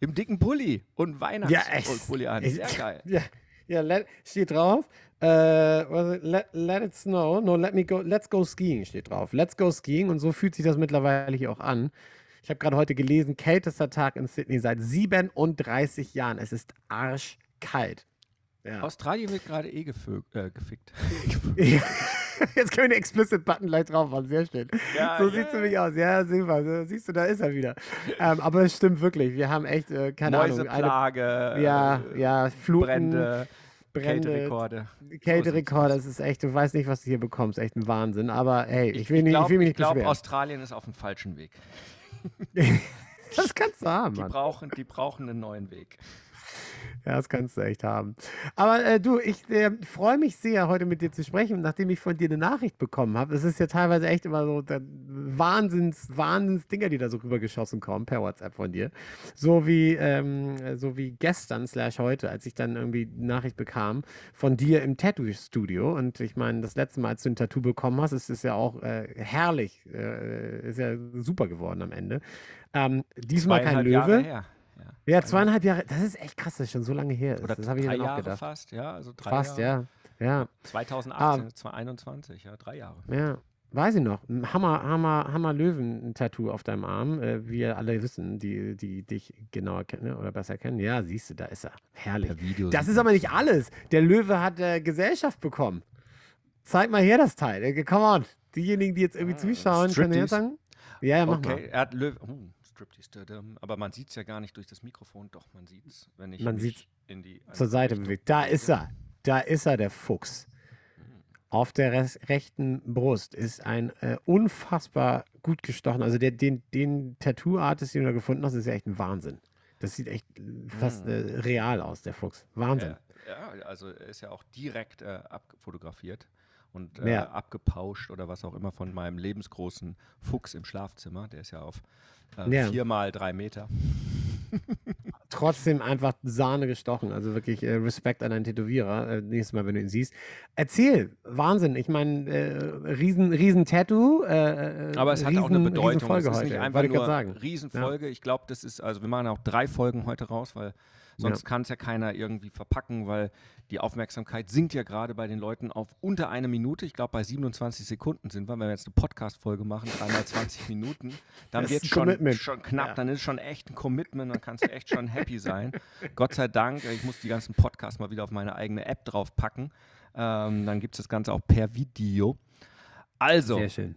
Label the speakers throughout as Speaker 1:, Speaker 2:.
Speaker 1: Im dicken Pulli und Weihnachts
Speaker 2: Ja,
Speaker 1: an.
Speaker 2: Ich-
Speaker 1: Sehr geil.
Speaker 2: Ja, ja let, steht drauf. Äh, let, let it snow. No, let me go. Let's go skiing steht drauf. Let's go skiing. Und so fühlt sich das mittlerweile hier auch an. Ich habe gerade heute gelesen, kältester Tag in Sydney seit 37 Jahren. Es ist arschkalt. Ja.
Speaker 1: Australien wird gerade eh gefö äh, gefickt.
Speaker 2: Jetzt können wir den Explicit-Button gleich drauf machen. Sehr schön.
Speaker 1: Ja,
Speaker 2: so
Speaker 1: ja,
Speaker 2: sieht es nämlich aus. Ja, super. Siehst du, da ist er wieder. ähm, aber es stimmt wirklich. Wir haben echt, äh, keine Ahnung, eine,
Speaker 1: Mäuseplage,
Speaker 2: ja,
Speaker 1: äh,
Speaker 2: ja, Fluten,
Speaker 1: Brände, Kälterekorde.
Speaker 2: Kälterekord, das ist echt, du weißt nicht, was du hier bekommst. Echt ein Wahnsinn. Aber hey, ich,
Speaker 1: Ich,
Speaker 2: will, nicht,
Speaker 1: glaub,
Speaker 2: ich will mich
Speaker 1: ich
Speaker 2: nicht
Speaker 1: glaube. Australien ist auf dem falschen Weg.
Speaker 2: das kannst du haben,
Speaker 1: Die
Speaker 2: Mann.
Speaker 1: brauchen, die brauchen einen neuen Weg.
Speaker 2: Ja, das kannst du echt haben. Aber äh, du, ich äh, freue mich sehr, heute mit dir zu sprechen, nachdem ich von dir eine Nachricht bekommen habe. Es ist ja teilweise echt immer so Wahnsinns, Wahnsinns Dinger, die da so rübergeschossen kommen per WhatsApp von dir. So wie, ähm, so wie gestern slash heute, als ich dann irgendwie eine Nachricht bekam von dir im Tattoo-Studio. Und ich meine, das letzte Mal, als du ein Tattoo bekommen hast, ist es ja auch äh, herrlich, äh, ist ja super geworden am Ende. Ähm, diesmal kein
Speaker 1: Zweieinhalb Jahre
Speaker 2: Löwe.
Speaker 1: her.
Speaker 2: Ja, zweieinhalb Jahre. Das ist echt krass, dass es schon so lange her ist.
Speaker 1: Oder
Speaker 2: das habe ich
Speaker 1: drei
Speaker 2: dann auch
Speaker 1: Jahre
Speaker 2: gedacht.
Speaker 1: fast, ja. Also drei
Speaker 2: Fast,
Speaker 1: Jahre.
Speaker 2: ja. Ja,
Speaker 1: 2018, 2021, ja, drei Jahre.
Speaker 2: ja. Weiß ich noch. Hammer, Hammer, Hammer Löwen-Tattoo auf deinem Arm. Äh, wie ihr alle wissen, die, die dich genauer kennen oder besser kennen. Ja, siehst du, da ist er. Herrlich. Das ist aber nicht alles. Der Löwe hat äh, Gesellschaft bekommen. Zeig mal her das Teil. Äh, come on. Diejenigen, die jetzt irgendwie
Speaker 1: Ah,
Speaker 2: zuschauen, können
Speaker 1: Striptease.
Speaker 2: sagen. Ja, ja, mach
Speaker 1: Okay,
Speaker 2: mal.
Speaker 1: er hat Löw. Oh, Striptease. Aber man sieht es ja gar nicht durch das Mikrofon. Doch, man sieht es, wenn ich
Speaker 2: Man sieht's
Speaker 1: in die
Speaker 2: Zur Seite bewegt. Da ist er. Da ist er, der Fuchs. Auf der rechten Brust ist ein äh, unfassbar gut gestochen. Also der, den, den Tattoo-Artist, den du da gefunden hast, ist ja echt ein Wahnsinn. Das sieht echt äh, fast äh, real aus, der Fuchs. Wahnsinn.
Speaker 1: Ja, ja, also er ist ja auch direkt äh, abfotografiert und äh, abgepauscht oder was auch immer von meinem lebensgroßen Fuchs im Schlafzimmer. Der ist ja auf äh,
Speaker 2: Ja.
Speaker 1: vier mal drei Meter.
Speaker 2: Trotzdem einfach Sahne gestochen. Also wirklich äh, Respekt an einen Tätowierer. Äh, nächstes Mal, wenn du ihn siehst. Erzähl. Wahnsinn. Ich meine, äh, riesen, riesen Tattoo. Äh, äh,
Speaker 1: Aber es hat auch eine
Speaker 2: riesen-
Speaker 1: Bedeutung. Es ist
Speaker 2: heute.
Speaker 1: nicht einfach nur
Speaker 2: sagen.
Speaker 1: Riesenfolge. Ich glaube, das ist, also wir machen auch drei Folgen heute raus, weil sonst kann es ja keiner irgendwie verpacken, weil die Aufmerksamkeit sinkt ja gerade bei den Leuten auf unter eine Minute. Ich glaube, bei 27 Sekunden sind wir. Wenn wir jetzt eine Podcast-Folge machen, dreimal 20 Minuten, dann wird schon, schon knapp.
Speaker 2: Ja.
Speaker 1: Dann ist es schon echt ein Commitment. Dann kannst du echt schon happy sein. Gott sei Dank, ich muss die ganzen Podcasts mal wieder auf meine eigene App draufpacken. Ähm, dann gibt es das Ganze auch per Video. Also,
Speaker 2: Sehr schön.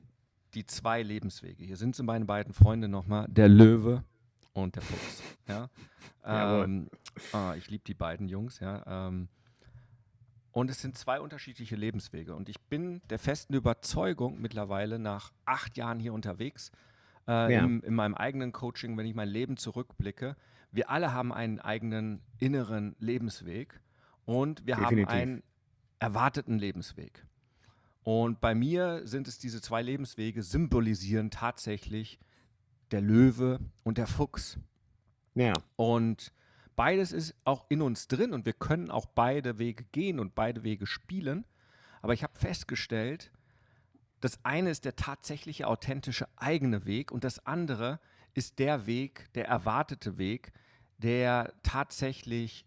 Speaker 1: die zwei Lebenswege. Hier sind sie meine beiden Freunde nochmal, der Löwe und der Fuchs. Ja? Ähm, ah, ich liebe die beiden Jungs, ja. Ähm, und es sind zwei unterschiedliche Lebenswege. Und ich bin der festen Überzeugung mittlerweile nach acht Jahren hier unterwegs, äh,
Speaker 2: Ja.
Speaker 1: im, in meinem eigenen Coaching, wenn ich mein Leben zurückblicke, wir alle haben einen eigenen inneren Lebensweg und wir
Speaker 2: Definitiv.
Speaker 1: haben einen erwarteten Lebensweg. Und bei mir sind es diese zwei Lebenswege, symbolisieren tatsächlich der Löwe und der Fuchs.
Speaker 2: Ja.
Speaker 1: Und beides ist auch in uns drin und wir können auch beide Wege gehen und beide Wege spielen. Aber ich habe festgestellt, das eine ist der tatsächliche, authentische eigene Weg und das andere ist der Weg, der erwartete Weg, der tatsächlich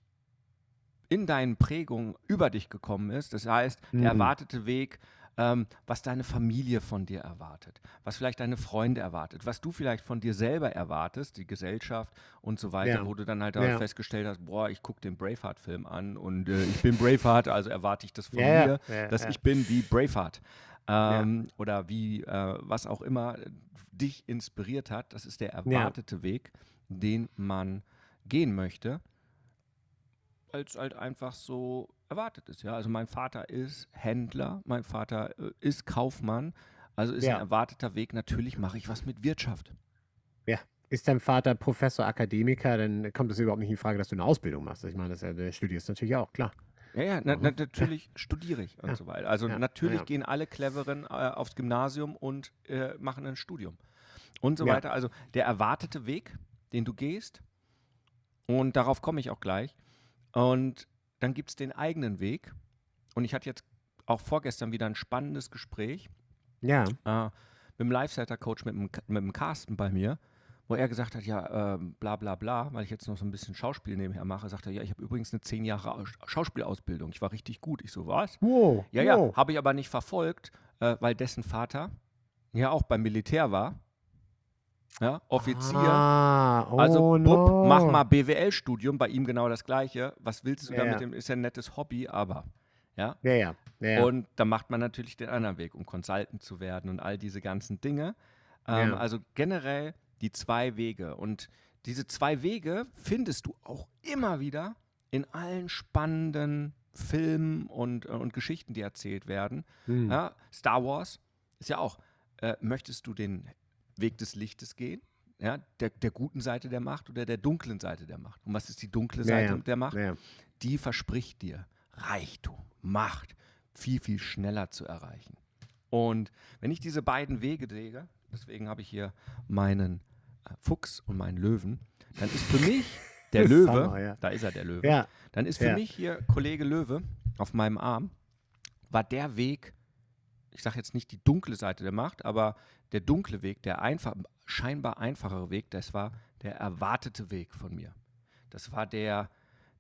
Speaker 1: in deinen Prägungen über dich gekommen ist. Das heißt,
Speaker 2: Mhm.
Speaker 1: der erwartete Weg ähm, was deine Familie von dir erwartet, was vielleicht deine Freunde erwartet, was du vielleicht von dir selber erwartest, die Gesellschaft und so weiter,
Speaker 2: Ja.
Speaker 1: wo du dann halt
Speaker 2: Ja.
Speaker 1: festgestellt hast, boah, ich gucke den Braveheart-Film an und äh, ich bin Braveheart, also erwarte ich das von
Speaker 2: Ja,
Speaker 1: mir, dass ich bin wie Braveheart. Ähm, Oder wie, äh, was auch immer dich inspiriert hat, das ist der erwartete Weg, den man gehen möchte, es halt einfach so erwartet ist. Ja? Also mein Vater ist Händler, mein Vater äh, ist Kaufmann, also ist
Speaker 2: Ja.
Speaker 1: ein erwarteter Weg, natürlich mache ich was mit Wirtschaft.
Speaker 2: Ja. Ist dein Vater Professor, Akademiker, dann kommt es überhaupt nicht in Frage, dass du eine Ausbildung machst. Ich meine, das, der studierst natürlich auch, klar.
Speaker 1: Ja, ja, na,
Speaker 2: Mhm.
Speaker 1: na, natürlich studiere ich und
Speaker 2: Ja.
Speaker 1: so weiter. Also
Speaker 2: Ja,
Speaker 1: natürlich
Speaker 2: ja.
Speaker 1: gehen alle Cleveren äh, aufs Gymnasium und äh, machen ein Studium und so weiter. Also der erwartete Weg, den du gehst, und darauf komme ich auch gleich. Und dann gibt es den eigenen Weg. Und ich hatte jetzt auch vorgestern wieder ein spannendes Gespräch
Speaker 2: Ja.
Speaker 1: äh, mit dem Live-Setter-Coach, mit, dem mit dem Carsten bei mir, wo er gesagt hat, ja, ähm, bla bla bla, weil ich jetzt noch so ein bisschen Schauspiel nebenher mache, sagt er, ja, ich habe übrigens eine zehn Jahre Aus- Schauspielausbildung. Ich war richtig gut. Ich so, was?
Speaker 2: Wow.
Speaker 1: Ja, ja,
Speaker 2: wow.
Speaker 1: habe ich aber nicht verfolgt, äh, weil dessen Vater ja auch beim Militär war. Ja, Offizier.
Speaker 2: Ah, oh
Speaker 1: also, Bub,
Speaker 2: no.
Speaker 1: mach mal BWL-Studium, bei ihm genau das Gleiche. Was willst du
Speaker 2: Ja,
Speaker 1: damit?
Speaker 2: ja.
Speaker 1: Dem Ist ja ein nettes Hobby, aber. Ja,
Speaker 2: Ja, ja. ja,
Speaker 1: und da macht man natürlich den anderen Weg, um Consultant zu werden und all diese ganzen Dinge. Ähm. Also generell die zwei Wege. Und diese zwei Wege findest du auch immer wieder in allen spannenden Filmen und, äh, und Geschichten, die erzählt werden.
Speaker 2: Hm.
Speaker 1: Star Wars ist ja auch, äh, möchtest du den Weg des Lichtes gehen? Ja, der, der guten Seite der Macht oder der dunklen Seite der Macht? Und was ist die dunkle
Speaker 2: Ja,
Speaker 1: Seite
Speaker 2: ja.
Speaker 1: der Macht?
Speaker 2: Ja, ja.
Speaker 1: die verspricht dir Reichtum, Macht viel, viel schneller zu erreichen. Und wenn ich diese beiden Wege sehe, deswegen habe ich hier meinen äh, Fuchs und meinen Löwen, dann ist für mich der Löwe,
Speaker 2: Hammer, ja.
Speaker 1: da ist er der Löwe,
Speaker 2: Ja,
Speaker 1: dann ist für
Speaker 2: Ja.
Speaker 1: mich hier Kollege Löwe auf meinem Arm, war der Weg, ich sage jetzt nicht die dunkle Seite der Macht, aber der dunkle Weg, der einfach, scheinbar einfachere Weg, das war der erwartete Weg von mir. Das war der,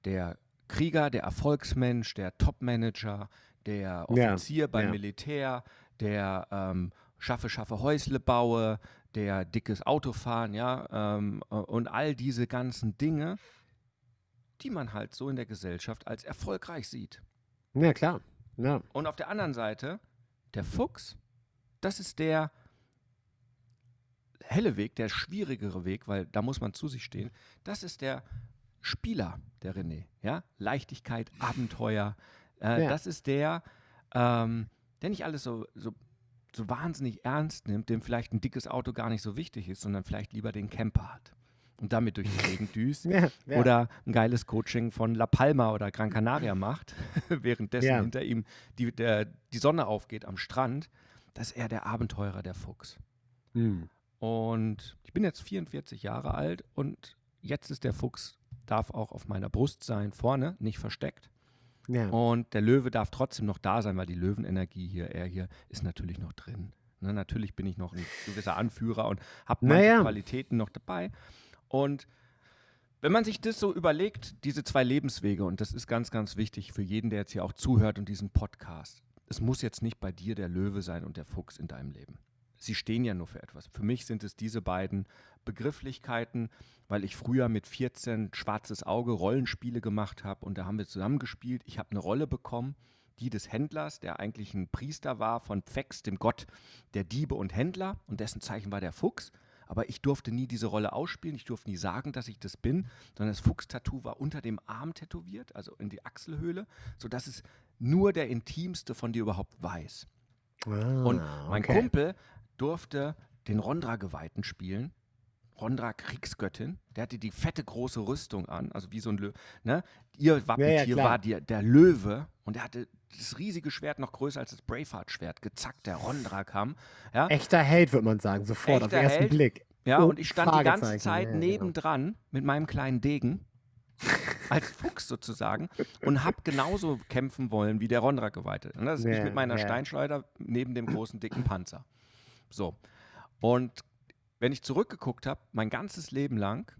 Speaker 1: der Krieger, der Erfolgsmensch, der Topmanager, der Offizier beim
Speaker 2: ja.
Speaker 1: Militär, der ähm, schaffe, schaffe Häusle baue, der dickes Auto fahren, ja, ähm, äh, und all diese ganzen Dinge, die man halt so in der Gesellschaft als erfolgreich sieht.
Speaker 2: ja, klar. Ja.
Speaker 1: Und auf der anderen Seite, der Fuchs, das ist der helle Weg, der schwierigere Weg, weil da muss man zu sich stehen. Das ist der Spieler, der René. Ja? Leichtigkeit, Abenteuer. Äh,
Speaker 2: Ja.
Speaker 1: Das ist der, ähm, der nicht alles so, so, so wahnsinnig ernst nimmt, dem vielleicht ein dickes Auto gar nicht so wichtig ist, sondern vielleicht lieber den Camper hat und damit durch die Gegend düst
Speaker 2: Ja, ja.
Speaker 1: oder ein geiles Coaching von La Palma oder Gran Canaria macht, währenddessen
Speaker 2: Ja.
Speaker 1: hinter ihm die, der, die Sonne aufgeht am Strand, das ist er der Abenteurer, der Fuchs.
Speaker 2: Hm.
Speaker 1: Und ich bin jetzt 44 Jahre alt und jetzt ist der Fuchs, darf auch auf meiner Brust sein, vorne, nicht versteckt.
Speaker 2: ja.
Speaker 1: Und der Löwe darf trotzdem noch da sein, weil die Löwenenergie hier, er hier, ist natürlich noch drin. Ne, natürlich bin ich noch ein gewisser Anführer und habe manche
Speaker 2: Naja.
Speaker 1: Qualitäten noch dabei. Und wenn man sich das so überlegt, diese zwei Lebenswege, und das ist ganz, ganz wichtig für jeden, der jetzt hier auch zuhört und diesen Podcast, es muss jetzt nicht bei dir der Löwe sein und der Fuchs in deinem Leben. Sie stehen ja nur für etwas. Für mich sind es diese beiden Begrifflichkeiten, weil ich früher mit 14 schwarzes Auge Rollenspiele gemacht habe und da haben wir zusammengespielt. Ich habe eine Rolle bekommen, die des Händlers, der eigentlich ein Priester war von Pfex, dem Gott der Diebe und Händler und dessen Zeichen war der Fuchs. Aber ich durfte nie diese Rolle ausspielen, ich durfte nie sagen, dass ich das bin, sondern das Fuchstattoo war unter dem Arm tätowiert, also in die Achselhöhle, sodass es nur der Intimste von dir überhaupt weiß. Und
Speaker 2: Ah,
Speaker 1: mein
Speaker 2: okay.
Speaker 1: Kumpel durfte den Rondra-Geweihten spielen. Rondra Kriegsgöttin, der hatte die fette große Rüstung an, also wie so ein Löwe. Ne? Ihr Wappentier
Speaker 2: klar.
Speaker 1: war die, der Löwe und er hatte das riesige Schwert noch größer als das Braveheart-Schwert, gezackt, der Rondra kam. Ja?
Speaker 2: Echter Held, würde man sagen, sofort auf
Speaker 1: Echter
Speaker 2: den ersten
Speaker 1: Held.
Speaker 2: Blick.
Speaker 1: Ja,
Speaker 2: Oh,
Speaker 1: und ich stand die ganze Zeit
Speaker 2: ja, genau.
Speaker 1: nebendran mit meinem kleinen Degen, als Fuchs sozusagen, und hab genauso kämpfen wollen wie der Rondra-Geweihte. Und das ist ich
Speaker 2: Ja,
Speaker 1: mit meiner
Speaker 2: ja.
Speaker 1: Steinschleuder neben dem großen, dicken Panzer. So. Und wenn ich zurückgeguckt habe, mein ganzes Leben lang,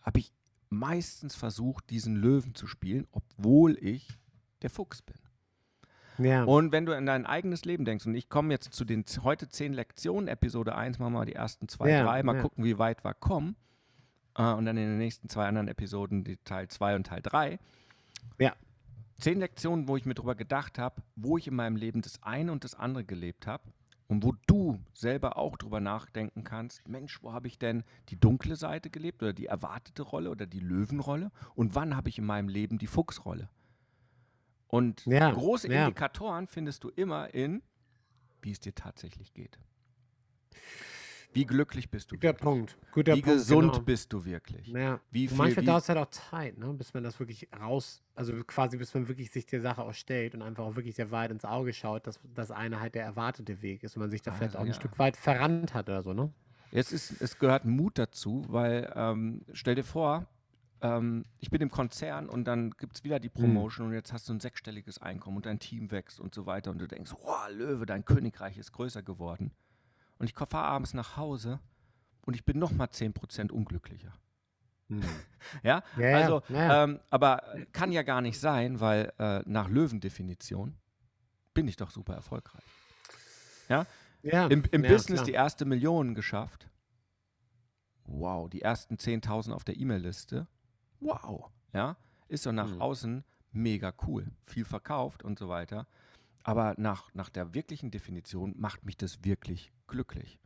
Speaker 1: habe ich meistens versucht, diesen Löwen zu spielen, obwohl ich der Fuchs bin.
Speaker 2: Ja.
Speaker 1: Und wenn du in dein eigenes Leben denkst, und ich komme jetzt zu den heute zehn Lektionen, Episode 1, machen wir mal die ersten zwei,
Speaker 2: Ja,
Speaker 1: drei, mal
Speaker 2: ja.
Speaker 1: gucken, wie weit wir kommen. Äh, und dann in den nächsten zwei anderen Episoden die Teil 2 und Teil 3.
Speaker 2: Ja.
Speaker 1: Zehn Lektionen, wo ich mir drüber gedacht habe, wo ich in meinem Leben das eine und das andere gelebt habe. Und wo du selber auch drüber nachdenken kannst, Mensch, wo habe ich denn die dunkle Seite gelebt oder die erwartete Rolle oder die Löwenrolle? Und wann habe ich in meinem Leben die Fuchsrolle? Und
Speaker 2: Ja,
Speaker 1: große
Speaker 2: ja.
Speaker 1: Indikatoren findest du immer in, wie es dir tatsächlich geht. Wie glücklich bist du?
Speaker 2: Guter
Speaker 1: wirklich?
Speaker 2: Punkt. Guter
Speaker 1: Wie
Speaker 2: Punkt.
Speaker 1: gesund
Speaker 2: genau.
Speaker 1: bist du wirklich?
Speaker 2: Ja.
Speaker 1: Wie viel-
Speaker 2: manchmal dauert es halt auch Zeit, ne? bis man das wirklich raus, also quasi bis man wirklich sich der Sache auch stellt und einfach auch wirklich der Wahrheit ins Auge schaut, dass das eine halt der erwartete Weg ist und man sich da vielleicht
Speaker 1: Also,
Speaker 2: auch ein
Speaker 1: ja.
Speaker 2: Stück weit verrannt hat oder so, ne?
Speaker 1: Jetzt ist, es gehört Mut dazu, weil ähm, stell dir vor, ähm, ich bin im Konzern und dann gibt es wieder die Promotion und jetzt hast du ein sechsstelliges Einkommen und dein Team wächst und so weiter und du denkst, wow, Löwe, dein Königreich ist größer geworden. Und ich fahre abends nach Hause und ich bin nochmal 10% unglücklicher. Ja,
Speaker 2: Ja, ja,
Speaker 1: also,
Speaker 2: ja.
Speaker 1: Ähm, aber kann ja gar nicht sein, weil äh, nach Löwendefinition bin ich doch super erfolgreich.
Speaker 2: Ja,
Speaker 1: Im, im
Speaker 2: ja,
Speaker 1: Business
Speaker 2: klar.
Speaker 1: die erste Million geschafft. Wow, die ersten 10.000 auf der E-Mail-Liste. Wow, ja, ist doch nach
Speaker 2: Mhm.
Speaker 1: außen mega cool. Viel verkauft und so weiter. Aber nach, nach der wirklichen Definition macht mich das wirklich glücklich.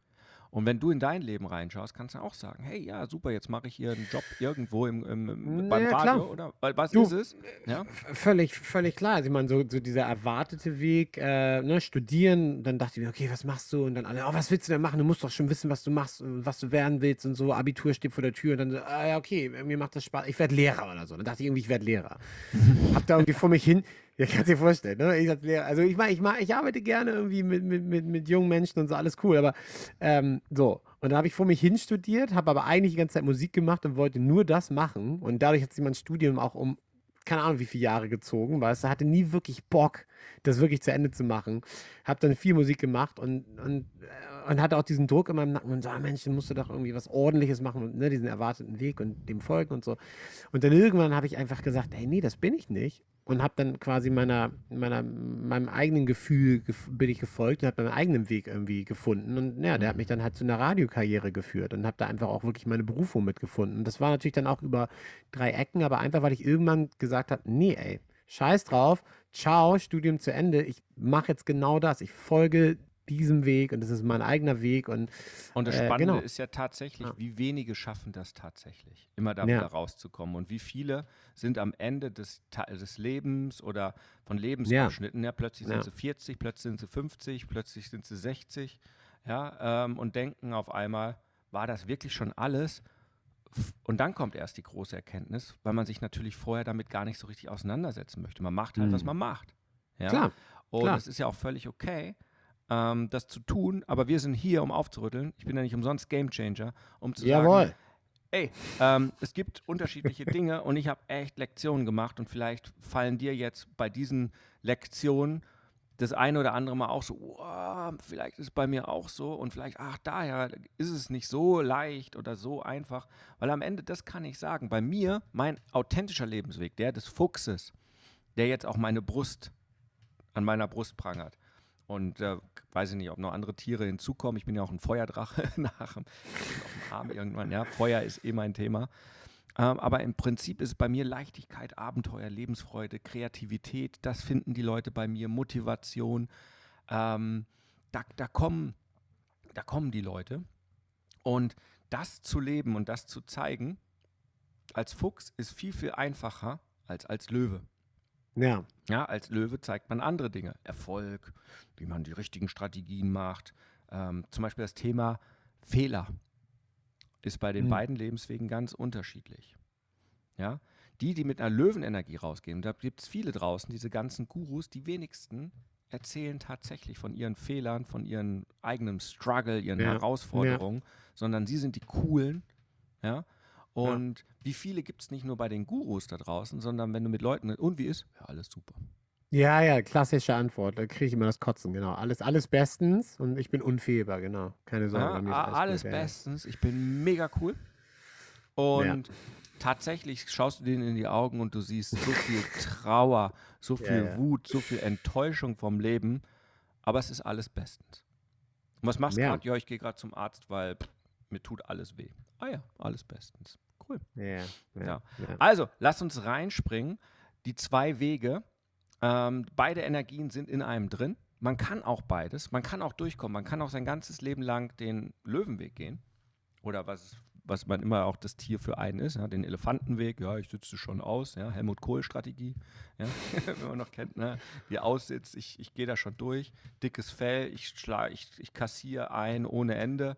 Speaker 1: Und wenn du in dein Leben reinschaust, kannst du auch sagen, hey, ja, super, jetzt mache ich hier einen Job irgendwo im, im, im, beim
Speaker 2: Ja,
Speaker 1: Radio oder wa- was
Speaker 2: Du,
Speaker 1: ist es? Ja?
Speaker 2: Völlig, völlig klar. Also ich meine, so, so dieser erwartete Weg, äh, ne, studieren, dann dachte ich mir, okay, was machst du? Und dann alle, oh, was willst du denn machen? Du musst doch schon wissen, was du machst, und was du werden willst und so. Abitur steht vor der Tür und dann so, ah, ja, okay, mir macht das Spaß. Ich werde Lehrer oder so. Dann dachte ich irgendwie, ich werde Lehrer. Hab da irgendwie vor mich hin, ja, kannst dir vorstellen, ne? Ich als Lehrer, also ich meine, ich, mag, ich arbeite gerne irgendwie mit, mit, mit, mit jungen Menschen und so, alles cool, aber ähm, so. Und dann habe ich vor mich hin studiert, habe aber eigentlich die ganze Zeit Musik gemacht und wollte nur das machen. Und dadurch hat sich mein Studium auch um keine Ahnung, wie viele Jahre gezogen, weißt du, hatte nie wirklich Bock, das wirklich zu Ende zu machen. Hab dann viel Musik gemacht und, und, äh, und hatte auch diesen Druck in meinem Nacken und so, ah, Mensch, musst du doch irgendwie was Ordentliches machen und ne, diesen erwarteten Weg und dem folgen und so. Und dann irgendwann habe ich einfach gesagt, hey, nee, das bin ich nicht. Und habe dann quasi meiner, meiner, meinem eigenen Gefühl gef bin ich gefolgt und habe meinen eigenen Weg irgendwie gefunden. Und ja, der hat mich dann halt zu einer Radiokarriere geführt und habe da einfach auch wirklich meine Berufung mitgefunden. Und das war natürlich dann auch über drei Ecken, aber einfach, weil ich irgendwann gesagt habe, nee, ey, scheiß drauf, ciao, Studium zu Ende, ich mache jetzt genau das, ich folge diesem Weg und das ist mein eigener Weg und
Speaker 1: Und das
Speaker 2: Äh,
Speaker 1: Spannende
Speaker 2: genau.
Speaker 1: ist ja tatsächlich,
Speaker 2: Ja.
Speaker 1: wie wenige schaffen das tatsächlich, immer da
Speaker 2: Ja.
Speaker 1: wieder rauszukommen. Und wie viele sind am Ende des, des Lebens oder von
Speaker 2: Ja.
Speaker 1: Lebensabschnitten, ja. plötzlich sind
Speaker 2: Ja.
Speaker 1: sie 40, plötzlich sind sie 50, plötzlich sind sie 60, ja, ähm, und denken auf einmal, war das wirklich schon alles? Und dann kommt erst die große Erkenntnis, weil man sich natürlich vorher damit gar nicht so richtig auseinandersetzen möchte. Man macht halt, was
Speaker 2: Mhm.
Speaker 1: man macht. Ja?
Speaker 2: Klar,
Speaker 1: Und
Speaker 2: klar.
Speaker 1: es ist ja auch völlig okay, ähm, das zu tun, aber wir sind hier, um aufzurütteln. Ich bin ja nicht umsonst Gamechanger, um zu
Speaker 2: Jawohl.
Speaker 1: sagen, ey, ähm, es gibt unterschiedliche Dinge und ich habe echt Lektionen gemacht und vielleicht fallen dir jetzt bei diesen Lektionen das eine oder andere Mal auch so, wow, vielleicht ist es bei mir auch so und vielleicht, ach, daher ist es nicht so leicht oder so einfach, weil am Ende, das kann ich sagen, bei mir, mein authentischer Lebensweg, der des Fuchses, der jetzt auch meine Brust an meiner Brust prangert. Und äh, weiß ich nicht, ob noch andere Tiere hinzukommen. Ich bin ja auch ein Feuerdrache nach dem, auf dem Arm irgendwann. Ja, Feuer ist eh mein Thema. Ähm, aber im Prinzip ist bei mir Leichtigkeit, Abenteuer, Lebensfreude, Kreativität. Das finden die Leute bei mir, Motivation. Ähm, da, da, kommen, da kommen die Leute. Und das zu leben und das zu zeigen, als Fuchs ist viel, viel einfacher als als Löwe.
Speaker 2: Ja,
Speaker 1: Ja, als Löwe zeigt man andere Dinge. Erfolg, wie man die richtigen Strategien macht. Ähm, zum Beispiel das Thema Fehler ist bei den
Speaker 2: Mhm.
Speaker 1: beiden Lebenswegen ganz unterschiedlich. Ja, die, die mit einer Löwenenergie rausgehen, und da gibt es viele draußen, diese ganzen Gurus, die wenigsten erzählen tatsächlich von ihren Fehlern, von ihren eigenen Struggle, ihren
Speaker 2: Ja,
Speaker 1: Herausforderungen, sondern sie sind die coolen, ja. Und wie viele gibt es nicht nur bei den Gurus da draußen, sondern wenn du mit Leuten, und wie ist? Ja, alles super.
Speaker 2: ja, ja, klassische Antwort. Da kriege ich immer das Kotzen, genau. Alles, alles bestens und ich bin unfehlbar, genau. Keine Sorge.
Speaker 1: Ja,
Speaker 2: bei mir
Speaker 1: alles
Speaker 2: gut, ja, ja.
Speaker 1: bestens. Ich bin mega cool. Und tatsächlich schaust du denen in die Augen und du siehst so viel Trauer, so viel
Speaker 2: Ja, ja.
Speaker 1: Wut, so viel Enttäuschung vom Leben, aber es ist alles bestens. Und was machst du
Speaker 2: Ja.
Speaker 1: gerade? Ja, ich gehe gerade zum Arzt, weil pff, mir tut alles weh. Ah ja, alles bestens. Cool.
Speaker 2: Ja, ja,
Speaker 1: Ja.
Speaker 2: ja.
Speaker 1: Also, lass uns reinspringen. Die zwei Wege, ähm, beide Energien sind in einem drin. Man kann auch beides. Man kann auch durchkommen. Man kann auch sein ganzes Leben lang den Löwenweg gehen. Oder was, was man immer auch das Tier für einen ist, ja, den Elefantenweg. Ja, ich sitze schon aus. Ja, Helmut Kohl-Strategie. Ja, wenn man noch kennt, ne? wie er aussitzt. Ich, ich gehe da schon durch. Dickes Fell. Ich, schlag, ich, ich kassiere ein ohne Ende.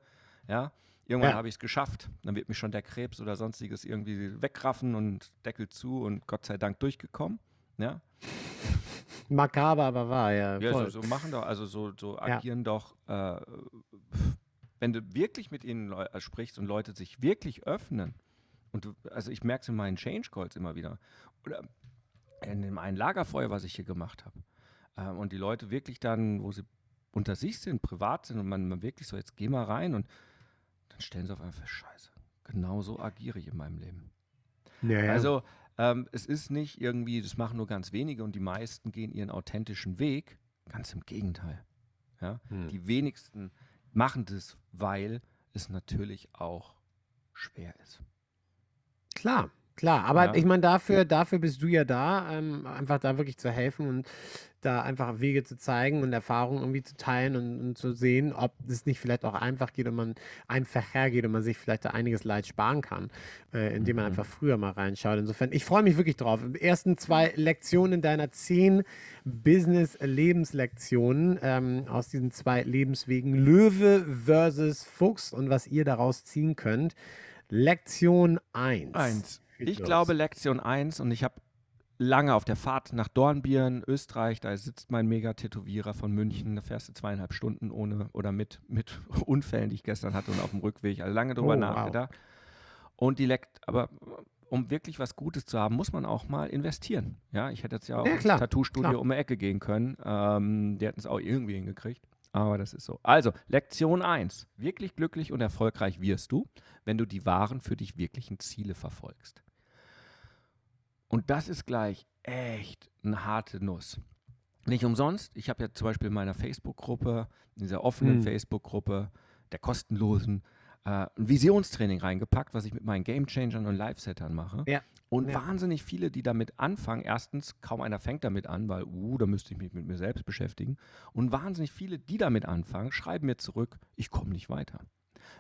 Speaker 1: Ja, Irgendwann
Speaker 2: Ja.
Speaker 1: habe ich es geschafft. Dann wird mich schon der Krebs oder sonstiges irgendwie wegraffen und Deckel zu und Gott sei Dank durchgekommen. Ja,
Speaker 2: Makaber, aber wahr, ja.
Speaker 1: ja so, so machen doch, also so, so
Speaker 2: Ja.
Speaker 1: agieren doch, äh, wenn du wirklich mit ihnen äh, sprichst und Leute sich wirklich öffnen. Und du, also ich merke es in meinen Change Calls immer wieder. Oder in dem einen Lagerfeuer, was ich hier gemacht habe. Ähm, und die Leute wirklich dann, wo sie unter sich sind, privat sind und man, man wirklich so, jetzt geh mal rein und dann stellen sie auf einmal fest, scheiße, genau so agiere ich in meinem Leben.
Speaker 2: ja, ja.
Speaker 1: Also ähm, es ist nicht irgendwie, das machen nur ganz wenige und die meisten gehen ihren authentischen Weg. Ganz im Gegenteil. Ja?
Speaker 2: Hm.
Speaker 1: Die wenigsten machen das, weil es natürlich auch schwer ist.
Speaker 2: Klar, klar. Aber
Speaker 1: Ja.
Speaker 2: ich meine, dafür, dafür bist du ja da, ähm, einfach da wirklich zu helfen und da einfach Wege zu zeigen und Erfahrungen irgendwie zu teilen und, und zu sehen, ob es nicht vielleicht auch einfach geht und man einfacher geht und man sich vielleicht da einiges Leid sparen kann, äh, indem man
Speaker 1: Mhm.
Speaker 2: einfach früher mal reinschaut. Insofern, ich freue mich wirklich drauf. Die ersten zwei Lektionen deiner zehn Business-Lebenslektionen ähm, aus diesen zwei Lebenswegen Löwe versus Fuchs und was ihr daraus ziehen könnt. Lektion 1.
Speaker 1: Ich glaube Lektion 1 und ich habe lange auf der Fahrt nach Dornbirn, Österreich, da sitzt mein Mega-Tätowierer von München, da fährst du zweieinhalb Stunden ohne oder mit, mit Unfällen, die ich gestern hatte und auf dem Rückweg, also lange drüber
Speaker 2: Oh, wow.
Speaker 1: nachgedacht. Und die Lekt, aber um wirklich was Gutes zu haben, muss man auch mal investieren. Ja, ich hätte jetzt ja auch
Speaker 2: Ja,
Speaker 1: ins
Speaker 2: klar,
Speaker 1: Tattoo-Studio
Speaker 2: klar.
Speaker 1: um die Ecke gehen können. Ähm, die hätten es auch irgendwie hingekriegt. Aber das ist so. Also, Lektion 1. Wirklich glücklich und erfolgreich wirst du, wenn du die wahren für dich wirklichen Ziele verfolgst. Und das ist gleich echt eine harte Nuss. Nicht umsonst. Ich habe ja zum Beispiel in meiner Facebook-Gruppe, in dieser offenen
Speaker 2: Hm.
Speaker 1: Facebook-Gruppe, der kostenlosen, äh, ein Visionstraining reingepackt, was ich mit meinen Gamechangern und Live-Settern mache.
Speaker 2: Ja.
Speaker 1: Und
Speaker 2: Ja.
Speaker 1: wahnsinnig viele, die damit anfangen. Erstens, kaum einer fängt damit an, weil, uh, da müsste ich mich mit mir selbst beschäftigen. Und wahnsinnig viele, die damit anfangen, schreiben mir zurück, ich komme nicht weiter.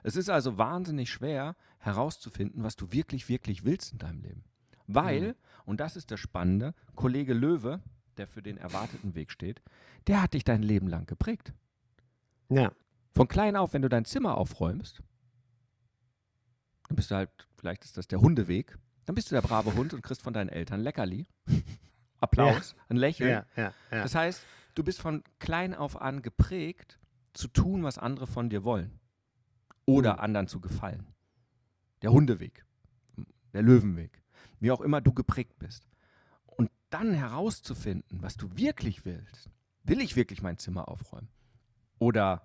Speaker 1: Es ist also wahnsinnig schwer herauszufinden, was du wirklich, wirklich willst in deinem Leben. Weil,
Speaker 2: Mhm.
Speaker 1: und das ist das Spannende, Kollege Löwe, der für den erwarteten Weg steht, der hat dich dein Leben lang geprägt.
Speaker 2: Ja.
Speaker 1: Von klein auf, wenn du dein Zimmer aufräumst, dann bist du halt, vielleicht ist das der Hundeweg, dann bist du der brave Hund und kriegst von deinen Eltern Leckerli, Applaus, ein Lächeln.
Speaker 2: Ja, ja, ja.
Speaker 1: Das heißt, du bist von klein auf an geprägt, zu tun, was andere von dir wollen. Oder
Speaker 2: Mhm.
Speaker 1: anderen zu gefallen. Der Hundeweg, der Löwenweg, wie auch immer du geprägt bist. Und dann herauszufinden, was du wirklich willst. Will ich wirklich mein Zimmer aufräumen? Oder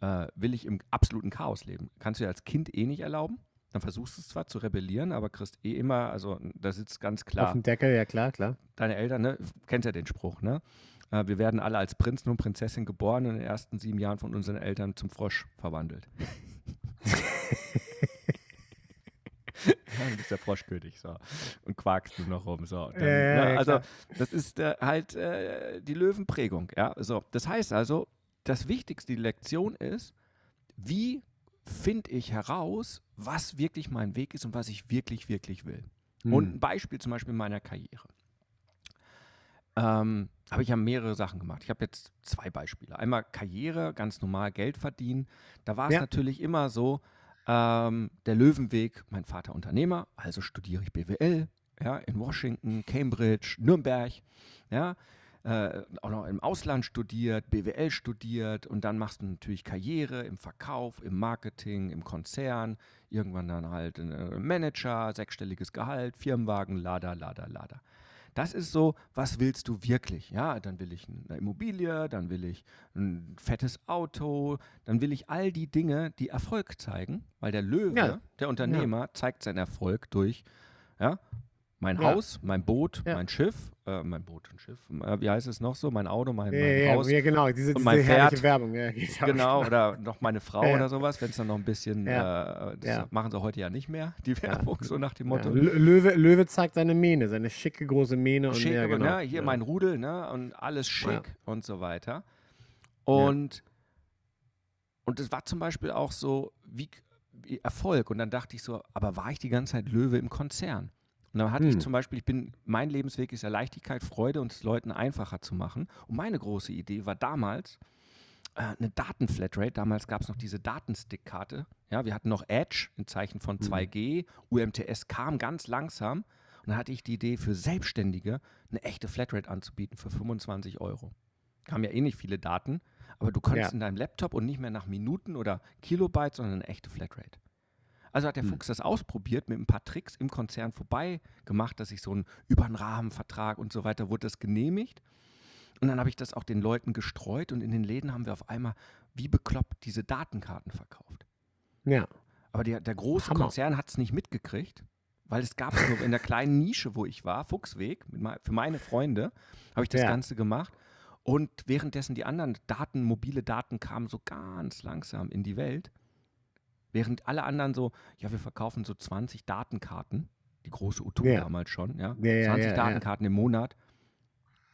Speaker 1: äh, will ich im absoluten Chaos leben? Kannst du dir als Kind eh nicht erlauben. Dann versuchst du es zwar zu rebellieren, aber kriegst eh immer, also da sitzt ganz klar
Speaker 2: Auf dem Deckel, ja klar, klar.
Speaker 1: deine Eltern, ne, kennst ja den Spruch, ne? Äh, wir werden alle als Prinzen und Prinzessin geboren und in den ersten sieben Jahren von unseren Eltern zum Frosch verwandelt. ja, du bist der Froschkönig, so. Und quakst nur noch rum, so. Dann,
Speaker 2: ja,
Speaker 1: ne, also,
Speaker 2: klar.
Speaker 1: das ist äh, halt äh, die Löwenprägung, ja. So, das heißt also, das Wichtigste, die Lektion ist, wie finde ich heraus, was wirklich mein Weg ist und was ich wirklich, wirklich will. Und
Speaker 2: Hm.
Speaker 1: ein Beispiel zum Beispiel meiner Karriere. Ähm, habe ich ja mehrere Sachen gemacht. Ich habe jetzt zwei Beispiele. Einmal Karriere, ganz normal Geld verdienen. Da war es
Speaker 2: Ja.
Speaker 1: natürlich immer so, ähm, der Löwenweg, mein Vater Unternehmer, also studiere ich BWL, ja, in Washington, Cambridge, Nürnberg, ja, äh, auch noch im Ausland studiert, BWL studiert und dann machst du natürlich Karriere im Verkauf, im Marketing, im Konzern, irgendwann dann halt äh, Manager, sechsstelliges Gehalt, Firmenwagen, Lada, Lada, Lada. Das ist so, was willst du wirklich? Ja, dann will ich eine Immobilie, dann will ich ein fettes Auto, dann will ich all die Dinge, die Erfolg zeigen, weil der Löwe,
Speaker 2: Ja.
Speaker 1: der Unternehmer, zeigt seinen Erfolg durch Ja? Mein
Speaker 2: Ja.
Speaker 1: Haus, mein Boot,
Speaker 2: Ja.
Speaker 1: mein Schiff, äh, mein Boot und Schiff, äh, wie heißt es noch so? Mein Auto, mein,
Speaker 2: Ja,
Speaker 1: mein
Speaker 2: ja,
Speaker 1: Haus.
Speaker 2: ja, genau, diese,
Speaker 1: und
Speaker 2: diese
Speaker 1: mein
Speaker 2: herrliche
Speaker 1: Pferd.
Speaker 2: Werbung. Ja,
Speaker 1: Genau, oder noch meine Frau
Speaker 2: Ja, ja.
Speaker 1: oder sowas, wenn es dann noch ein bisschen,
Speaker 2: Ja.
Speaker 1: äh, das
Speaker 2: Ja.
Speaker 1: machen sie heute ja nicht mehr, die Werbung, so nach dem
Speaker 2: Ja,
Speaker 1: Motto.
Speaker 2: Lö- Löwe, Löwe zeigt seine Mähne, seine schicke große Mähne. Und,
Speaker 1: Schick,
Speaker 2: ja,
Speaker 1: aber,
Speaker 2: genau.
Speaker 1: ne, hier
Speaker 2: ja.
Speaker 1: mein Rudel, ne, und alles schick
Speaker 2: Ja.
Speaker 1: und so weiter. Und, und es war zum Beispiel auch so wie, wie Erfolg. Und dann dachte ich so, aber war ich die ganze Zeit Löwe im Konzern? Und dann hatte ich
Speaker 2: Hm.
Speaker 1: zum Beispiel, ich bin, mein Lebensweg ist ja Leichtigkeit, Freude und es Leuten einfacher zu machen. Und meine große Idee war damals äh, eine Datenflatrate. Damals gab es noch diese Datenstick-Karte. Ja, wir hatten noch Edge in Zeichen von
Speaker 2: Mhm.
Speaker 1: 2G. UMTS kam ganz langsam. Und dann hatte ich die Idee, für Selbstständige eine echte Flatrate anzubieten für 25 Euro. Kamen ja eh nicht viele Daten, aber du konntest
Speaker 2: Ja.
Speaker 1: in deinem Laptop und nicht mehr nach Minuten oder Kilobyte, sondern eine echte Flatrate. Also hat der
Speaker 2: Hm.
Speaker 1: Fuchs das ausprobiert, mit ein paar Tricks im Konzern vorbei gemacht, dass ich so ein über einen Rahmenvertrag und so weiter wurde das genehmigt. Und dann habe ich das auch den Leuten gestreut und in den Läden haben wir auf einmal wie bekloppt diese Datenkarten verkauft.
Speaker 2: Ja.
Speaker 1: Aber der, der große
Speaker 2: Hammer.
Speaker 1: Konzern hat es nicht mitgekriegt, weil es gab es nur in der kleinen Nische, wo ich war, Fuchsweg, für meine Freunde, habe ich das
Speaker 2: Ja.
Speaker 1: Ganze gemacht. Und währenddessen die anderen Daten, mobile Daten kamen so ganz langsam in die Welt. Während alle anderen so, ja, wir verkaufen so 20 Datenkarten, die große O2
Speaker 2: Ja.
Speaker 1: damals schon, ja,
Speaker 2: ja,
Speaker 1: 20
Speaker 2: ja, ja.
Speaker 1: Datenkarten im Monat.